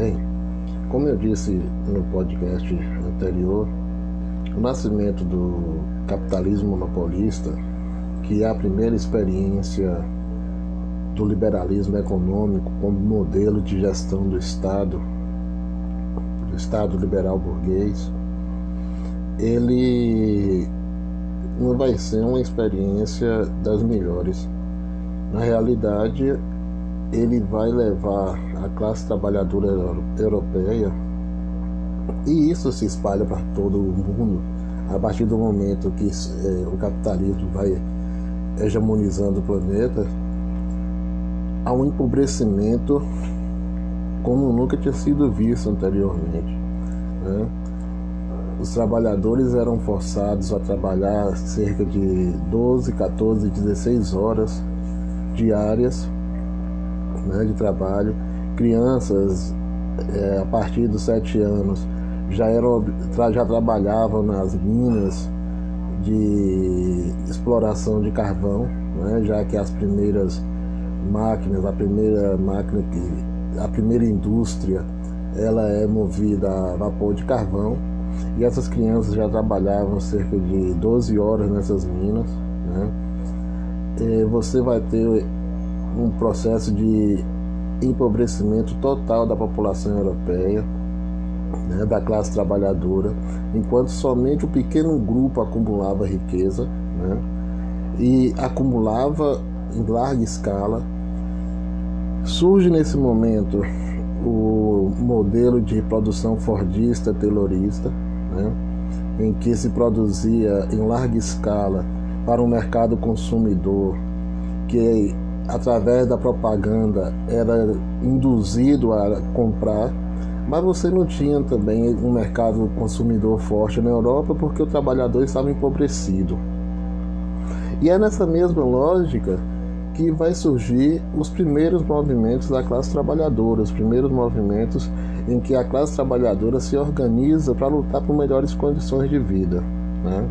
Bem, como eu disse no podcast anterior, o nascimento do capitalismo monopolista, que é a primeira experiência do liberalismo econômico como modelo de gestão do Estado, do Estado liberal burguês, ele não vai ser uma experiência das melhores. Na realidade, ele vai levar a classe trabalhadora europeia e isso se espalha para todo o mundo a partir do momento que é, o capitalismo vai hegemonizando o planeta a um empobrecimento como nunca tinha sido visto anteriormente. Né? Os trabalhadores eram forçados a trabalhar cerca de 12, 14, 16 horas diárias né, de trabalho. Crianças é, a partir dos 7 anos já, eram, já trabalhavam nas minas de exploração de carvão, né, já que as primeiras máquinas, a primeira máquina que a primeira indústria, ela é movida a vapor de carvão e essas crianças já trabalhavam cerca de 12 horas nessas minas, né? Você vai ter um processo de empobrecimento total da população europeia, né, da classe trabalhadora, enquanto somente um pequeno grupo acumulava riqueza né, e acumulava em larga escala. Surge nesse momento o modelo de produção fordista taylorista, né, em que se produzia em larga escala para um mercado consumidor que através da propaganda era induzido a comprar, mas você não tinha também um mercado consumidor forte na Europa porque o trabalhador estava empobrecido. E é nessa mesma lógica que vai surgir os primeiros movimentos da classe trabalhadora, os primeiros movimentos em que a classe trabalhadora se organiza para lutar por melhores condições de vida. Né?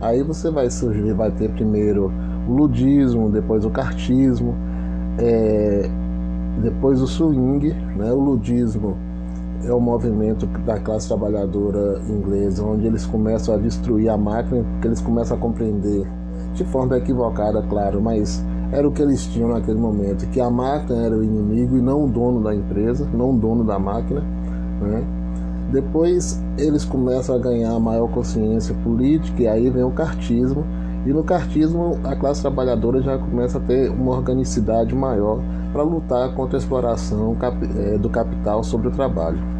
Aí você vai surgir, vai ter primeiro o ludismo, depois o cartismo, é, depois o swing, né? o ludismo é o movimento da classe trabalhadora inglesa, onde eles começam a destruir a máquina, porque eles começam a compreender, de forma equivocada, claro, mas era o que eles tinham naquele momento, que a máquina era o inimigo e não o dono da empresa, não o dono da máquina. Né? Depois eles começam a ganhar maior consciência política e aí vem o cartismo, e no cartismo, a classe trabalhadora já começa a ter uma organicidade maior para lutar contra a exploração eh, do capital sobre o trabalho.